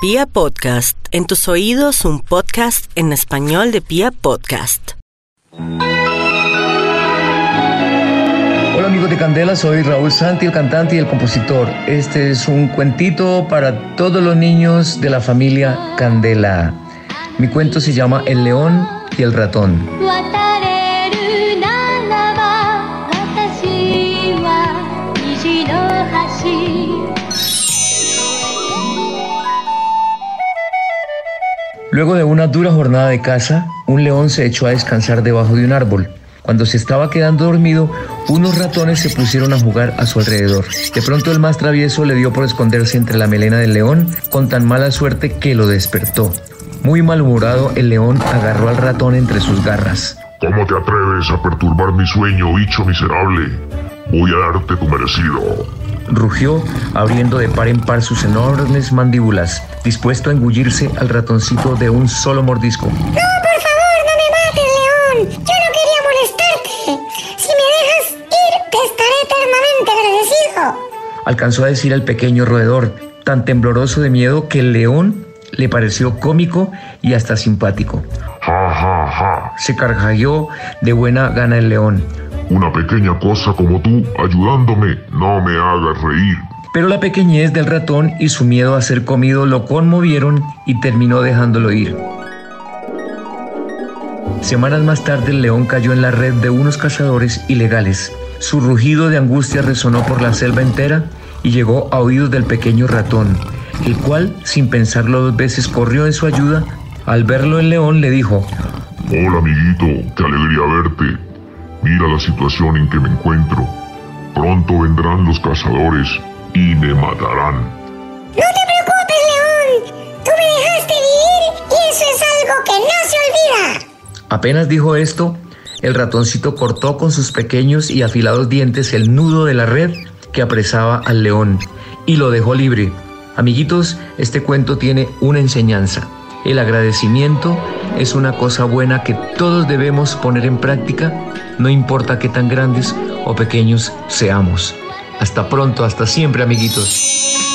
Pia Podcast, en tus oídos un podcast en español de Pia Podcast. Hola amigos de Candela, soy Raúl Santi, el cantante y el compositor. Este es un cuentito para todos los niños de la familia Candela. Mi cuento se llama El león y el ratón. Luego de una dura jornada de caza, un león se echó a descansar debajo de un árbol. Cuando se estaba quedando dormido, unos ratones se pusieron a jugar a su alrededor. De pronto el más travieso le dio por esconderse entre la melena del león con tan mala suerte que lo despertó. Muy malhumorado, el león agarró al ratón entre sus garras. ¿Cómo te atreves a perturbar mi sueño, bicho miserable? Voy a darte tu merecido. Rugió, abriendo de par en par sus enormes mandíbulas, dispuesto a engullirse al ratoncito de un solo mordisco. No, por favor, no me mates, León. Yo no quería molestarte. Si me dejas ir, te estaré eternamente agradecido. Alcanzó a decir al pequeño roedor, tan tembloroso de miedo que el león le pareció cómico y hasta simpático. Se carcajeó de buena gana el león, Una pequeña cosa como tú ayudándome no me hagas reír. pero la pequeñez del ratón y su miedo a ser comido lo conmovieron y terminó dejándolo ir. Semanas más tarde el león cayó en la red de unos cazadores ilegales. Su rugido de angustia resonó por la selva entera y llegó a oídos del pequeño ratón, el cual, sin pensarlo dos veces, corrió en su ayuda. Al verlo el león le dijo, Hola, amiguito, qué alegría verte. Mira la situación en que me encuentro. Pronto vendrán los cazadores y me matarán. No te preocupes, León. Tú me dejaste vivir y eso es algo que no se olvida. Apenas dijo esto, el ratoncito cortó con sus pequeños y afilados dientes el nudo de la red que apresaba al león y lo dejó libre. Amiguitos, este cuento tiene una enseñanza. El agradecimiento es una cosa buena que todos debemos poner en práctica, no importa qué tan grandes o pequeños seamos. Hasta pronto, hasta siempre, amiguitos.